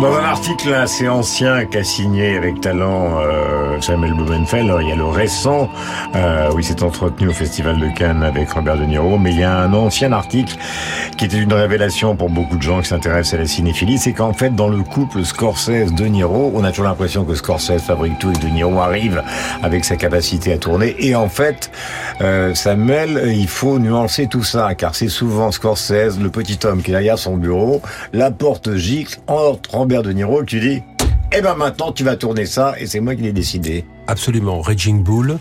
Well, article assez ancien qu'a signé avec talent euh, Samuel Blumenfeld. Alors, il y a le récent, euh, oui, c'est entretenu au Festival de Cannes avec Robert De Niro, mais il y a un ancien article qui était une révélation pour beaucoup de gens qui s'intéressent à la cinéphilie, c'est qu'en fait, dans le couple Scorsese-De Niro, on a toujours l'impression que Scorsese fabrique tout et De Niro arrive avec sa capacité à tourner. Et en fait, euh, Samuel, il faut nuancer tout ça, car c'est souvent Scorsese, le petit homme qui est derrière son bureau, la porte gicle, entre Robert De Niro, tu dis, eh ben maintenant tu vas tourner ça, et c'est moi qui l'ai décidé. Absolument, Raging Bull.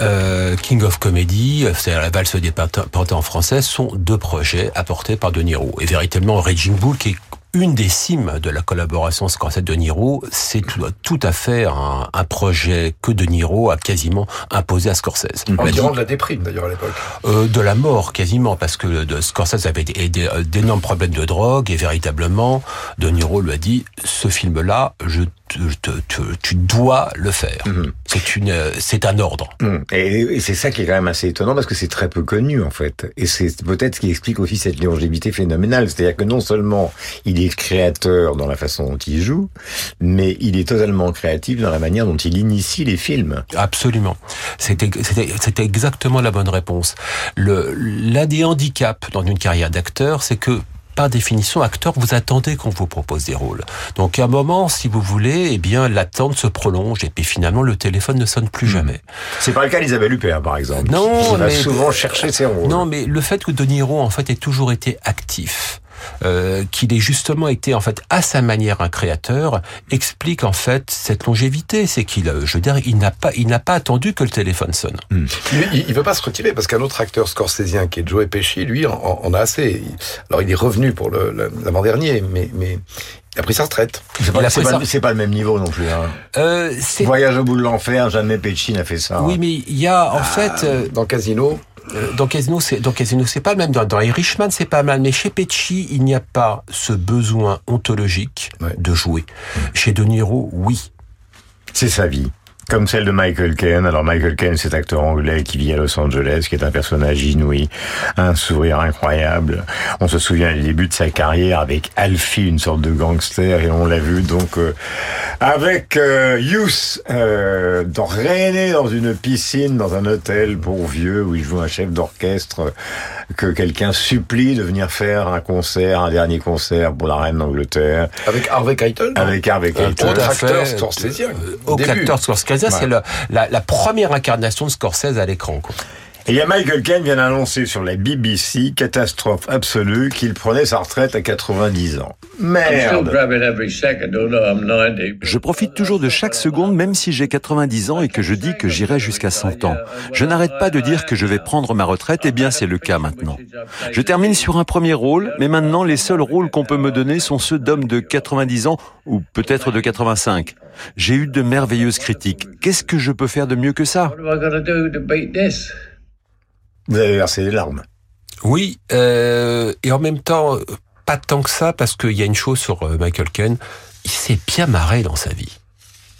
Euh, King of Comedy, c'est la valse des pantins en français, sont deux projets apportés par De Niro. Et véritablement, Raging Bull, qui est une des cimes de la collaboration Scorsese-De Niro, c'est tout, à fait un, un, projet que De Niro a quasiment imposé à Scorsese. En dit, de la déprime d'ailleurs à l'époque. Euh, de la mort quasiment, parce que de Scorsese avait d'énormes problèmes de drogue et véritablement, De Niro lui a dit, ce film-là, je tu dois le faire. Mhm. C'est une, c'est un ordre. Mhm. Et, c'est ça qui est quand même assez étonnant parce que c'est très peu connu en fait. Et c'est peut-être ce qui explique aussi cette longévité phénoménale. C'est-à-dire que non seulement il est créateur dans la façon dont il joue, mais il est totalement créatif dans la manière dont il initie les films. Absolument. C'était, c'était exactement la bonne réponse. Le, l'un des handicaps dans une carrière d'acteur, c'est que par définition, acteur, vous attendez qu'on vous propose des rôles. Donc, à un moment, si vous voulez, eh bien, l'attente se prolonge et puis finalement, le téléphone ne sonne plus hmm. jamais. C'est pas le cas d'Isabelle Huppert, par exemple. Non, qui, a souvent cherché ses rôles. Non, mais le fait que De Niro, en fait, ait toujours été actif, euh, qu'il ait justement été en fait à sa manière un créateur, explique en fait cette longévité. C'est qu'il, euh, je veux dire, il n'a pas, il n'a pas attendu que le téléphone sonne. Hmm. Il, il, veut pas se retirer parce qu'un autre acteur scorsésien qui est Joe Pesci, lui, en, a assez. Alors il est revenu pour l'avant-dernier, mais, mais il a pris sa retraite. C'est pas, pas, pas, le même niveau non plus. Hein. Euh, Voyage au bout de l'enfer, jamais Pesci n'a fait ça. Oui, mais il y a en ah, fait euh, dans Casino. Euh, dans Casino, c'est dans Casino, c'est pas le même. Dans, dans Irishman, c'est pas mal. Mais chez Pesci, il n'y a pas ce besoin ontologique de jouer. Chez De Niro, oui. C'est sa vie. Comme celle de Michael Caine. Alors Michael Caine, cet acteur anglais qui vit à Los Angeles, qui est un personnage inouï, un sourire incroyable. On se souvient du début de sa carrière avec Alfie, une sorte de gangster, et on l'a vu donc euh, avec euh, Youth, euh, dans dans une piscine, dans un hôtel pour vieux, où il joue un chef d'orchestre que quelqu'un supplie de venir faire un concert, un dernier concert pour la reine d'Angleterre. Avec Harvey Keitel? Avec Harvey Keitel. Autre acteur scorsésien. Autre acteur scorsésien, c'est la, la, première incarnation de Scorsese à l'écran. Et il y a Michael Caine vient d'annoncer sur la BBC, catastrophe absolue, qu'il prenait sa retraite à 90 ans. Merde Je profite toujours de chaque seconde, même si j'ai 90 ans et que je dis que j'irai jusqu'à 100 ans. Je n'arrête pas de dire que je vais prendre ma retraite, et eh bien c'est le cas maintenant. Je termine sur un premier rôle, mais maintenant les seuls rôles qu'on peut me donner sont ceux d'hommes de 90 ans, ou peut-être de 85. J'ai eu de merveilleuses critiques. Qu'est-ce que je peux faire de mieux que ça? Vous avez versé des larmes. Oui, euh, et en même temps, pas tant que ça, parce qu'il y a une chose sur euh, Michael Caine, il s'est bien marré dans sa vie.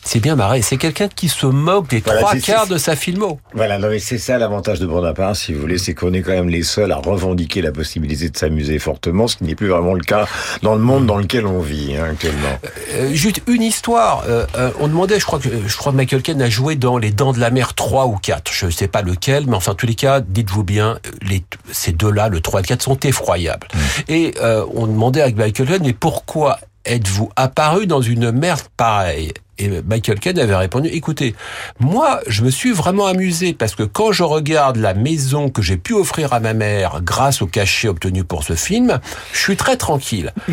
C'est bien marré. C'est quelqu'un qui se moque des trois quarts de sa filmo. Voilà, non mais c'est ça l'avantage de Bonaparte, si vous voulez, c'est qu'on est quand même les seuls à revendiquer la possibilité de s'amuser fortement, ce qui n'est plus vraiment le cas dans le monde dans lequel on vit hein, actuellement. Euh, juste une histoire. Euh, euh, on demandait, je crois que je crois que Michael Caine a joué dans Les Dents de la Mer 3 ou 4. Je ne sais pas lequel, mais enfin, en tous les cas, dites-vous bien, les, ces deux-là, le 3 et le 4, sont effroyables. Mmh. Et on demandait à Michael Caine, mais pourquoi êtes-vous apparu dans une merde pareille? Et Michael Caine avait répondu, écoutez, moi, je me suis vraiment amusé parce que quand je regarde la maison que j'ai pu offrir à ma mère grâce au cachet obtenu pour ce film, je suis très tranquille. (laughs)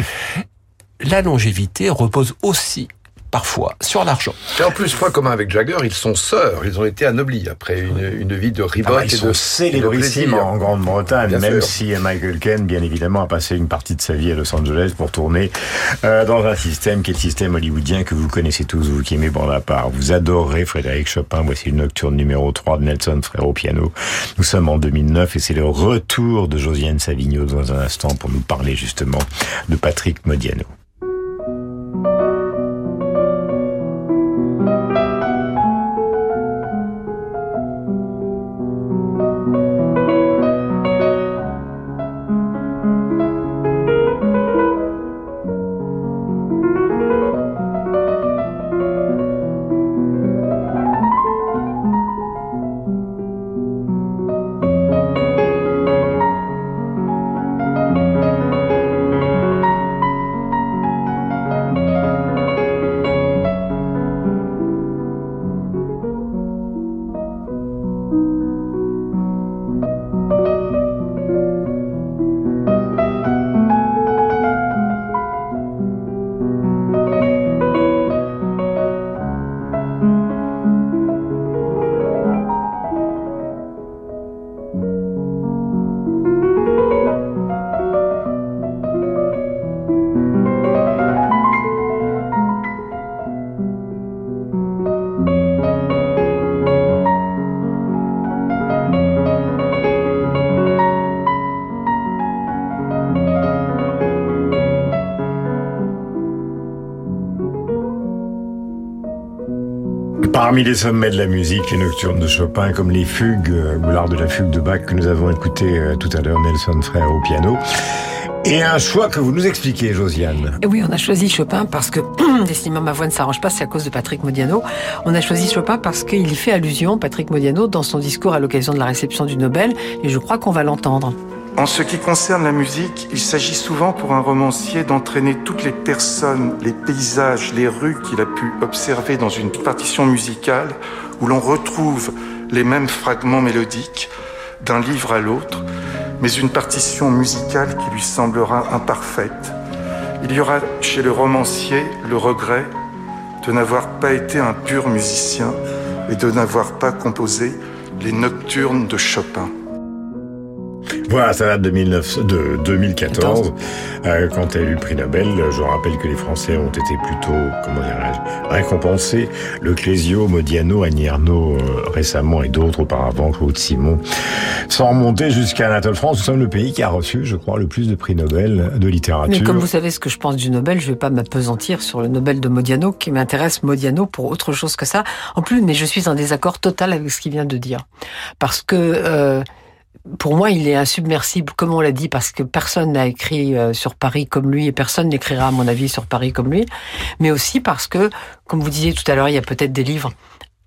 La longévité repose aussi parfois sur l'argent. Et en plus, point commun avec Jagger, ils sont sœurs, ils ont été anoblis après une, une vie de ribote ah bah, ils sont célébrissimes en Grande-Bretagne, même si Michael Caine, bien évidemment, a passé une partie de sa vie à Los Angeles pour tourner euh, dans un système qui est le système hollywoodien que vous connaissez tous, vous qui aimez part. Vous adorez Frédéric Chopin, voici le nocturne numéro 3 de Nelson Frère au piano. Nous sommes en 2009 et c'est le retour de Josiane Savigno dans un instant pour nous parler justement de Patrick Modiano. Parmi les sommets de la musique, les nocturnes de Chopin, comme les fugues euh, ou l'art de la fugue de Bach que nous avons écouté euh, tout à l'heure, Nelson Frère au piano. Et un choix que vous nous expliquez, Josiane. Et oui, on a choisi Chopin parce que (clears throat) décidément ma voix ne s'arrange pas, c'est à cause de Patrick Modiano. On a choisi Chopin parce qu'il y fait allusion, Patrick Modiano, dans son discours à l'occasion de la réception du Nobel, et je crois qu'on va l'entendre. En ce qui concerne la musique, il s'agit souvent pour un romancier d'entraîner toutes les personnes, les paysages, les rues qu'il a pu observer dans une partition musicale où l'on retrouve les mêmes fragments mélodiques d'un livre à l'autre, mais une partition musicale qui lui semblera imparfaite. Il y aura chez le romancier le regret de n'avoir pas été un pur musicien et de n'avoir pas composé les nocturnes de Chopin. Voilà, ça date de, 19, de 2014, euh, quand elle a eu le prix Nobel. Je rappelle que les Français ont été plutôt, comment dirais-je, récompensés. Le Clésio, Modiano, Annie Arnaud euh, récemment et d'autres auparavant, Claude Simon, sans remonter jusqu'à Anatole France. Nous sommes le pays qui a reçu, je crois, le plus de prix Nobel de littérature. Mais comme vous savez ce que je pense du Nobel, je vais pas m'apesantir sur le Nobel de Modiano, qui m'intéresse Modiano pour autre chose que ça. En plus, mais je suis en désaccord total avec ce qu'il vient de dire. Parce que... Euh, pour moi, il est insubmersible, comme on l'a dit, parce que personne n'a écrit euh, sur Paris comme lui et personne n'écrira, à mon avis, sur Paris comme lui. Mais aussi parce que, comme vous disiez tout à l'heure, il y a peut-être des livres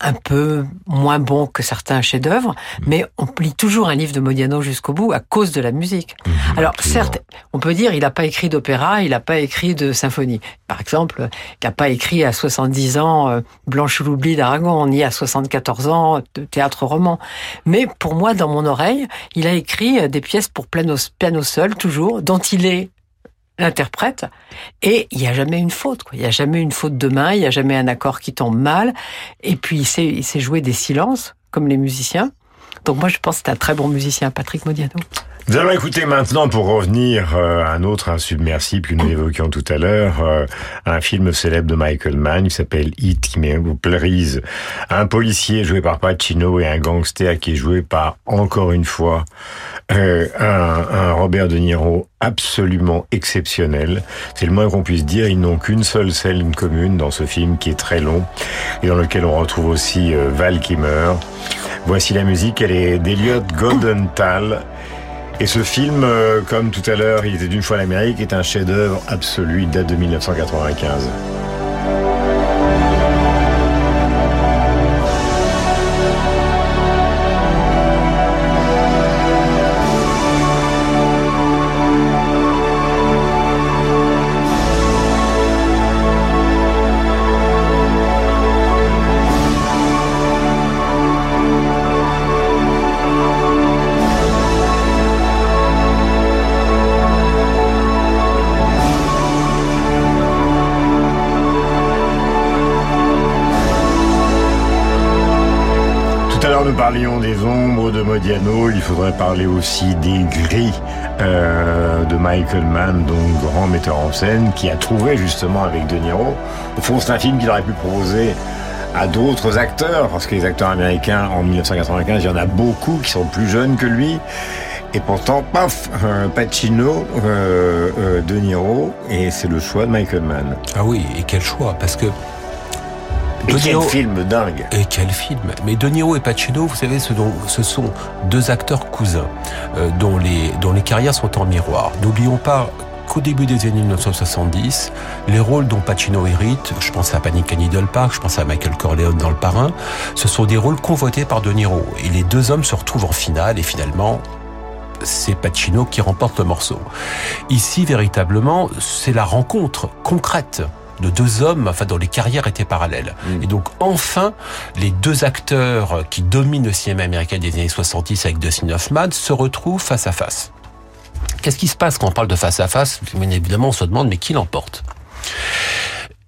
un peu moins bon que certains chefs-d'œuvre, mmh. mais on lit toujours un livre de Modiano jusqu'au bout à cause de la musique. Mmh, Alors certes, on peut dire il n'a pas écrit d'opéra, il n'a pas écrit de symphonie. Par exemple, il n'a pas écrit à 70 ans euh, Blanche l'oubli d'Aragon, ni à 74 ans de théâtre roman. Mais pour moi, dans mon oreille, il a écrit euh, des pièces pour piano, piano seul, toujours, dont il est interprète et il n'y a jamais une faute quoi. il n'y a jamais une faute de main il n'y a jamais un accord qui tombe mal. Et puis il sait, il sait jouer des silences comme les musiciens. Donc moi je pense que c'est un très bon musicien Patrick Modiano nous allons écouter maintenant, pour revenir euh, à un autre insubmersible que nous évoquions tout à l'heure, euh, un film célèbre de Michael Mann qui s'appelle It, qui plaise. Un policier joué par Pacino et un gangster qui est joué par, encore une fois, euh, un, un, Robert De Niro absolument exceptionnel. C'est le moins qu'on puisse dire. Ils n'ont qu'une seule scène commune dans ce film qui est très long et dans lequel on retrouve aussi Val qui meurt. Voici la musique, elle est d'Eliot Goldenthal. Et ce film, euh, comme tout à l'heure, il était d'une fois l'Amérique, est un chef-d'œuvre absolu, il date de 1995. Parler aussi des gris euh, de Michael Mann, donc grand metteur en scène, qui a trouvé justement avec De Niro. Au fond, c'est un film qu'il aurait pu proposer à d'autres acteurs, parce que les acteurs américains en 1995, il y en a beaucoup qui sont plus jeunes que lui. Et pourtant, paf, euh, Pacino, euh, euh, De Niro, et c'est le choix de Michael Mann. Ah oui, et quel choix, parce que et quel film dingue Et quel film Mais De Niro et Pacino, vous savez, ce, dont, ce sont deux acteurs cousins euh, dont, les, dont les carrières sont en miroir. N'oublions pas qu'au début des années 1970, les rôles dont Pacino hérite, je pense à Panic at Needle Park, je pense à Michael Corleone dans Le Parrain, ce sont des rôles convoités par De Niro. Et les deux hommes se retrouvent en finale et finalement, c'est Pacino qui remporte le morceau. Ici, véritablement, c'est la rencontre concrète de deux hommes, enfin dont les carrières étaient parallèles. Mm. Et donc enfin, les deux acteurs qui dominent le cinéma américain des années 70 avec Dustin Hoffman se retrouvent face à face. Qu'est-ce qui se passe quand on parle de face à face? Bien évidemment, on se demande mais qui l'emporte?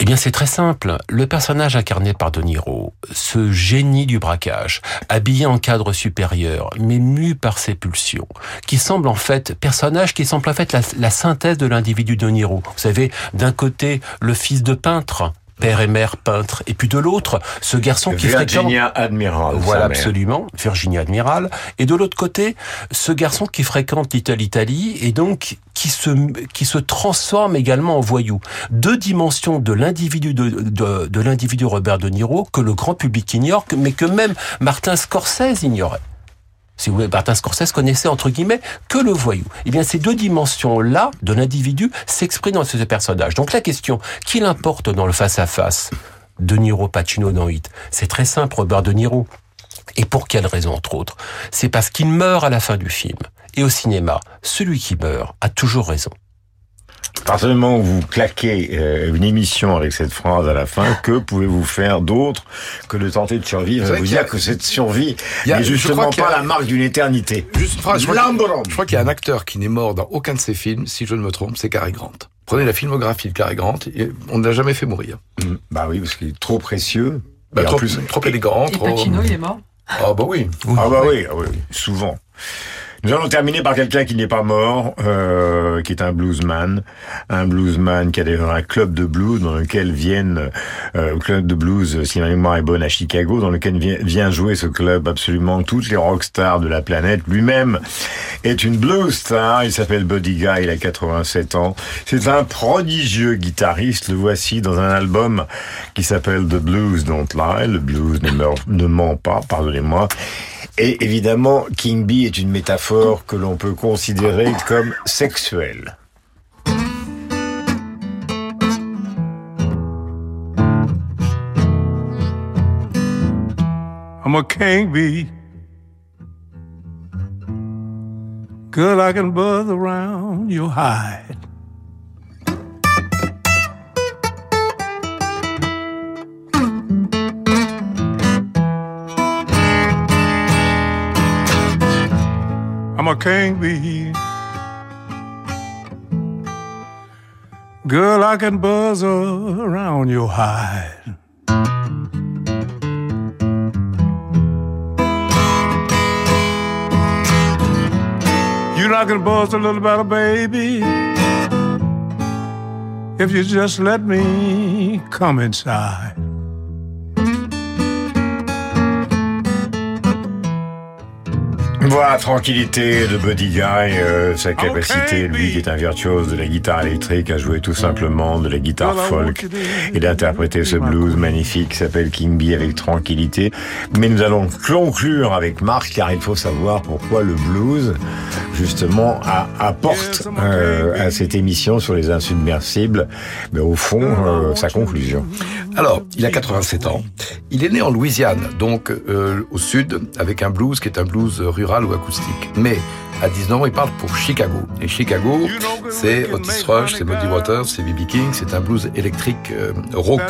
Eh bien, c'est très simple. Le personnage incarné par De Niro, ce génie du braquage, habillé en cadre supérieur, mais mu par ses pulsions, qui semble en fait, personnage qui semble en fait la, synthèse de l'individu De Niro. Vous savez, d'un côté, le fils de peintre, père et mère peintres, et puis de l'autre, ce garçon qui Virginia fréquente... Admiral. Voilà, absolument, Virginia Admiral. Et de l'autre côté, ce garçon qui fréquente Little Italy et donc qui se, qui se transforme également en voyou. Deux dimensions de l'individu de, de, de l'individu Robert De Niro que le grand public ignore, mais que même Martin Scorsese ignorait si vous voulez, Martin Scorsese connaissait entre guillemets que le voyou. Eh bien, ces deux dimensions-là de l'individu s'expriment dans ce personnage. Donc la question, qui l'importe dans le face-à-face De Niro, Pacino dans Hit? C'est très simple, Robert De Niro. Et pour quelle raison, entre autres? C'est parce qu'il meurt à la fin du film. Et au cinéma, celui qui meurt a toujours raison. À partir du moment où vous claquez euh, une émission avec cette phrase à la fin, que pouvez-vous faire d'autre que de tenter de survivre? C'est et vrai vous qu'il y a- dire que cette survie Il y a- n'est je justement pas a- la marque d'une éternité. Juste une phrase. Je crois, Lamberon. je crois qu'il y a un acteur qui n'est mort dans aucun de ses films, si je ne me trompe, c'est Cary Grant. Prenez la filmographie de Cary Grant, et on ne l'a jamais fait mourir. Mm. Bah oui, parce qu'il est trop précieux. Bah, Et en trop, plus- trop élégant, Et trop. Pacino, il est mort Ah bah oui. Ah bah oui, ah oui, oui, souvent. Nous allons terminer par quelqu'un qui n'est pas mort, euh, qui est un bluesman, un bluesman qui a d'ailleurs un club de blues dans lequel viennent, euh, club de blues, si ma mémoire est bonne, à Chicago, dans lequel vient jouer ce club absolument toutes les rockstars de la planète. Lui-même est une blues star, il s'appelle Buddy Guy, il a 87 ans. C'est un prodigieux guitariste, le voici dans un album qui s'appelle The Blues Don't Lie, le blues ne, meurt- ne ment pas, pardonnez-moi. Et évidemment, King Bee est une métaphore que l'on peut considérer comme sexuelle. I'm a king bee. I can buzz around hide. I'm a king bee. Girl, I can buzz around your hide. You know I can buzz a little better, baby. If you just let me come inside. Tranquillité de Buddy Guy, euh, sa capacité, lui qui est un virtuose de la guitare électrique, à jouer tout simplement de la guitare folk et d'interpréter ce blues magnifique qui s'appelle King Bee avec tranquillité. Mais nous allons conclure avec Marc, car il faut savoir pourquoi le blues, justement, apporte euh, à cette émission sur les insubmersibles, mais au fond, euh, sa conclusion. Alors, il a 87 ans. Il est né en Louisiane, donc euh, au sud, avec un blues qui est un blues rural ou acoustique. Mais à 19 ans, il part pour Chicago. Et Chicago, c'est Otis Rush, c'est Muddy Waters, c'est B.B. King, c'est un blues électrique euh, rock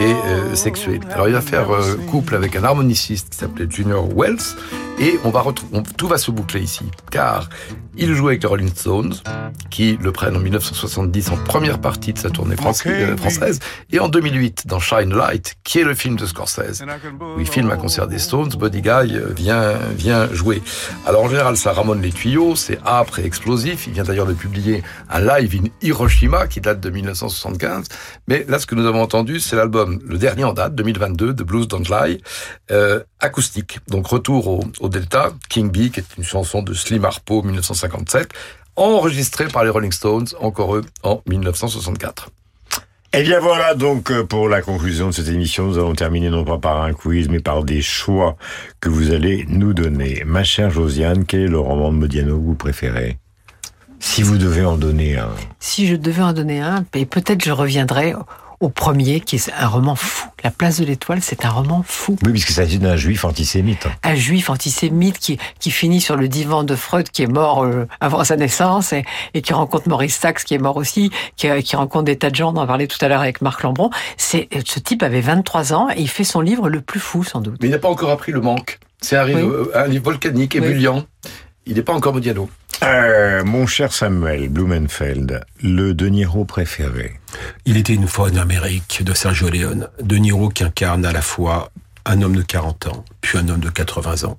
et euh, sexuel. Alors, il va faire euh, couple avec un harmoniciste qui s'appelait Junior Wells. Et on va retrouver, tout va se boucler ici, car il joue avec les Rolling Stones, qui le prennent en 1970 en première partie de sa tournée française, euh, française, et en 2008 dans Shine Light, qui est le film de Scorsese, où il filme un concert des Stones, Buddy Guy euh, vient, vient jouer. Alors en général, ça ramone les tuyaux, c'est âpre et explosif. Il vient d'ailleurs de publier un live in Hiroshima qui date de 1975. Mais là, ce que nous avons entendu, c'est l'album, le dernier en date, 2022, de Blues Don't Lie, euh, acoustique. Donc retour au, au Delta, King Bee, qui est une chanson de Slim Harpo, 1957, enregistrée par les Rolling Stones, encore eux, en 1964. Eh bien voilà donc euh, pour la conclusion de cette émission, nous allons terminer non pas par un quiz, mais par des choix que vous allez nous donner. Ma chère Josiane, quel est le roman de Modiano que vous préférez? Si vous devez en donner un. Si je devais en donner un, et peut-être je reviendrai au premier, qui est un roman fou. La place de l'étoile, c'est un roman fou. Oui, puisqu'il s'agit d'un juif antisémite. Un juif antisémite qui, qui finit sur le divan de Freud, qui est mort euh, avant sa naissance, et, et qui rencontre Maurice Sachs, qui est mort aussi, qui, euh, qui rencontre des tas de gens, on en parlait tout à l'heure avec Marc Lambron. C'est, ce type avait 23 ans, et il fait son livre le plus fou, sans doute. Mais il n'a pas encore appris le manque. C'est un, livre- un livre volcanique, Oui. ébulliant. Il n'est pas encore Modiano. Euh, mon cher Samuel Blumenfeld, le De Niro préféré. Il était une fois en Amérique de Sergio Leone. De Niro qui incarne à la fois un homme de 40 ans, puis un homme de 80 ans.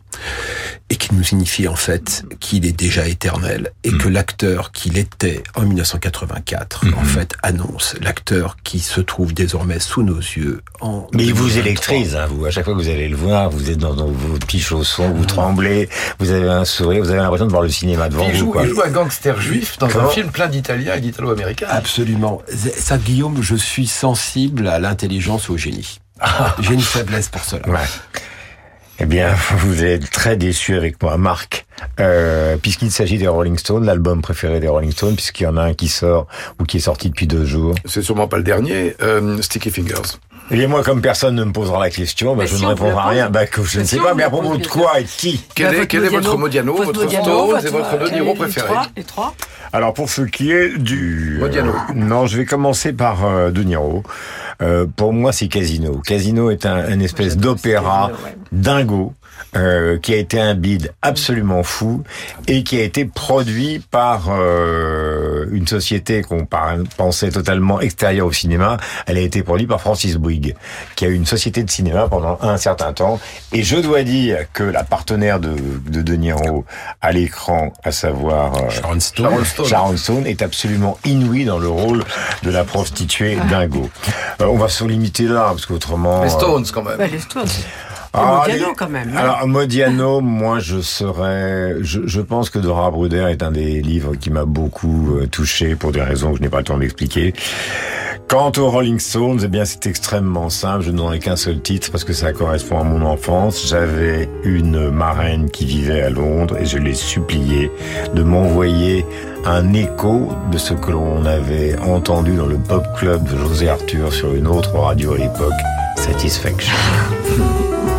et qui nous signifie en fait qu'il est déjà éternel et que l'acteur qu'il était en 1984 en fait annonce l'acteur qui se trouve désormais sous nos yeux en Mais il vous 2023. électrise, hein, vous. À chaque fois que vous allez le voir, vous êtes dans, dans vos petits chaussons, vous tremblez, vous avez un sourire, vous avez l'impression de voir le cinéma devant Il vous. Quoi. il joue un gangster juif dans Comment un film plein d'Italiens et d'Italo-Américains. Absolument. Ça, Guillaume, je suis sensible à l'intelligence et au génie. (laughs) J'ai une faiblesse pour cela. Ouais. Eh bien, vous êtes très déçu avec moi, Marc, euh, puisqu'il s'agit des Rolling Stones, l'album préféré des Rolling Stones, puisqu'il y en a un qui sort ou qui est sorti depuis deux jours. C'est sûrement pas le dernier, euh, Sticky Fingers. Eh bien, moi, comme personne ne me posera la question, bah, je si ne on répondrai à rien. Bah, que je ne sais pas, mais à propos de quoi et de qui Quel est, quel est votre Modiano, votre Stones et votre De Niro préféré Les trois Alors pour ce qui est du Modiano. euh, non, je vais commencer par euh, De Niro. Euh, pour moi, c'est Casino. Casino est un, un espèce d'opéra dingo. Euh, qui a été un bide absolument fou et qui a été produit par euh, une société qu'on pensait totalement extérieure au cinéma. Elle a été produite par Francis Bouygues, qui a eu une société de cinéma pendant un certain temps. Et je dois dire que la partenaire de de, de Niro à l'écran, à savoir euh, Sharon Stone. Sharon Stone. Sharon Stone est absolument inouïe dans le rôle de la prostituée dingo. Euh, on va se limiter là, parce qu'autrement... Les euh, Stones, quand même. Bah, les Stones. Ah, Modiano, les- quand même. hein. Alors Modiano, moi je serais, je, je pense que Dora Bruder est un des livres qui m'a beaucoup euh, touché pour des raisons que je n'ai pas le temps d'expliquer. Quant aux Rolling Stones, eh bien c'est extrêmement simple. Je n'aurai qu'un seul titre parce que ça correspond à mon enfance. J'avais une marraine qui vivait à Londres et je l'ai supplié de m'envoyer un écho de ce que l'on avait entendu dans le pop club de José Arthur sur une autre radio à l'époque, Satisfaction. (laughs)